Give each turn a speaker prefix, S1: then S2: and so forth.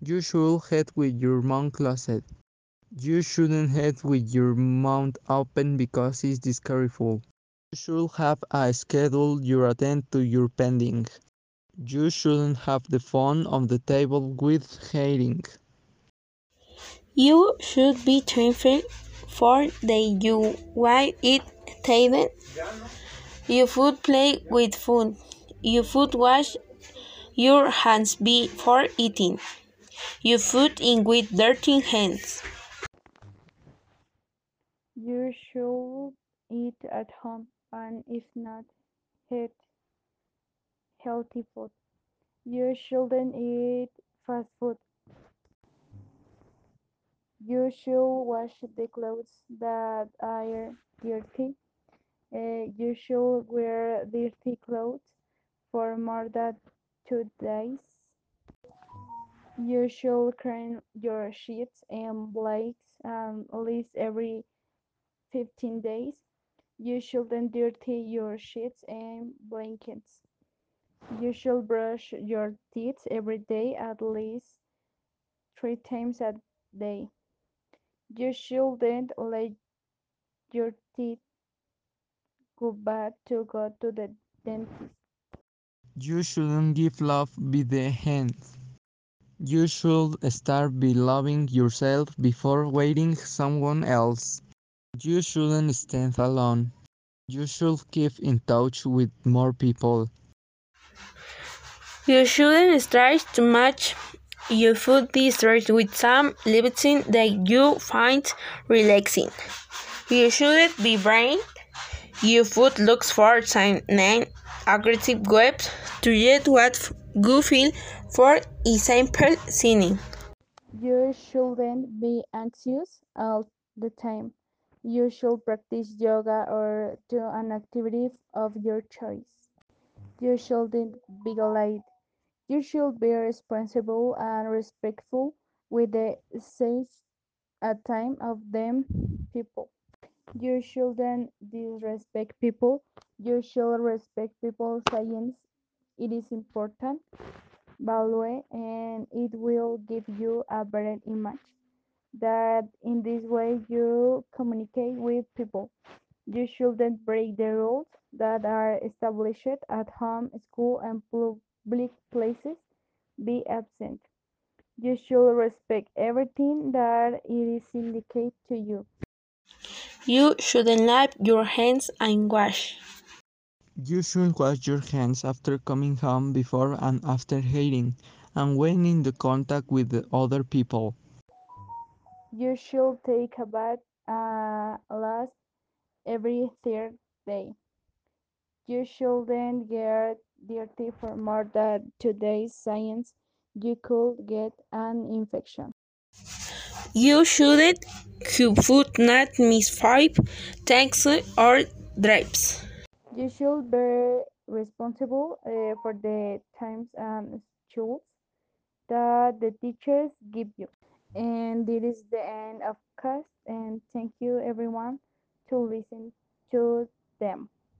S1: You should head with your mouth closed. You shouldn't head with your mouth open because it's disrespectful. You should have a schedule you attend to your pending. You shouldn't have the phone on the table with hating.
S2: You should be thankful for the you while it table. You should play with food. You should wash your hands before eating. You should in with dirty hands.
S3: You should eat at home and if not, eat healthy food. You shouldn't eat fast food. You should wash the clothes that are dirty. Uh, you should wear dirty clothes for more than two days. You should clean your sheets and blankets um, at least every 15 days. You shouldn't dirty your sheets and blankets. You should brush your teeth every day at least three times a day. You shouldn't let your teeth go bad to go to the dentist.
S1: You shouldn't give love with the hands. You should start by loving yourself before waiting someone else. You shouldn't stand alone. You should keep in touch with more people.
S2: You shouldn't stress too much. You should be stressed with some living that you find relaxing. You shouldn't be brain. You should look for some non-aggressive ways to get what feel for example, singing.
S3: You shouldn't be anxious all the time. You should practice yoga or do an activity of your choice. You shouldn't be late. You should be responsible and respectful with the safe at time of them people. You shouldn't disrespect people. You should respect people's science. It is important value and it will give you a better image that in this way you communicate with people. You shouldn't break the rules that are established at home, school, and public places. Be absent. You should respect everything that is indicated to you.
S2: You shouldn't wipe your hands unwashed.
S1: You should wash your hands after coming home, before and after eating, and when in the contact with the other people.
S3: You should take a bath uh, last every third day. You shouldn't get dirty for more than two days. Science, you could get an infection.
S2: You shouldn't cook food not miss five tanks or drips.
S3: You should be responsible uh, for the times and tools that the teachers give you. And this is the end of cast and thank you everyone to listen to them.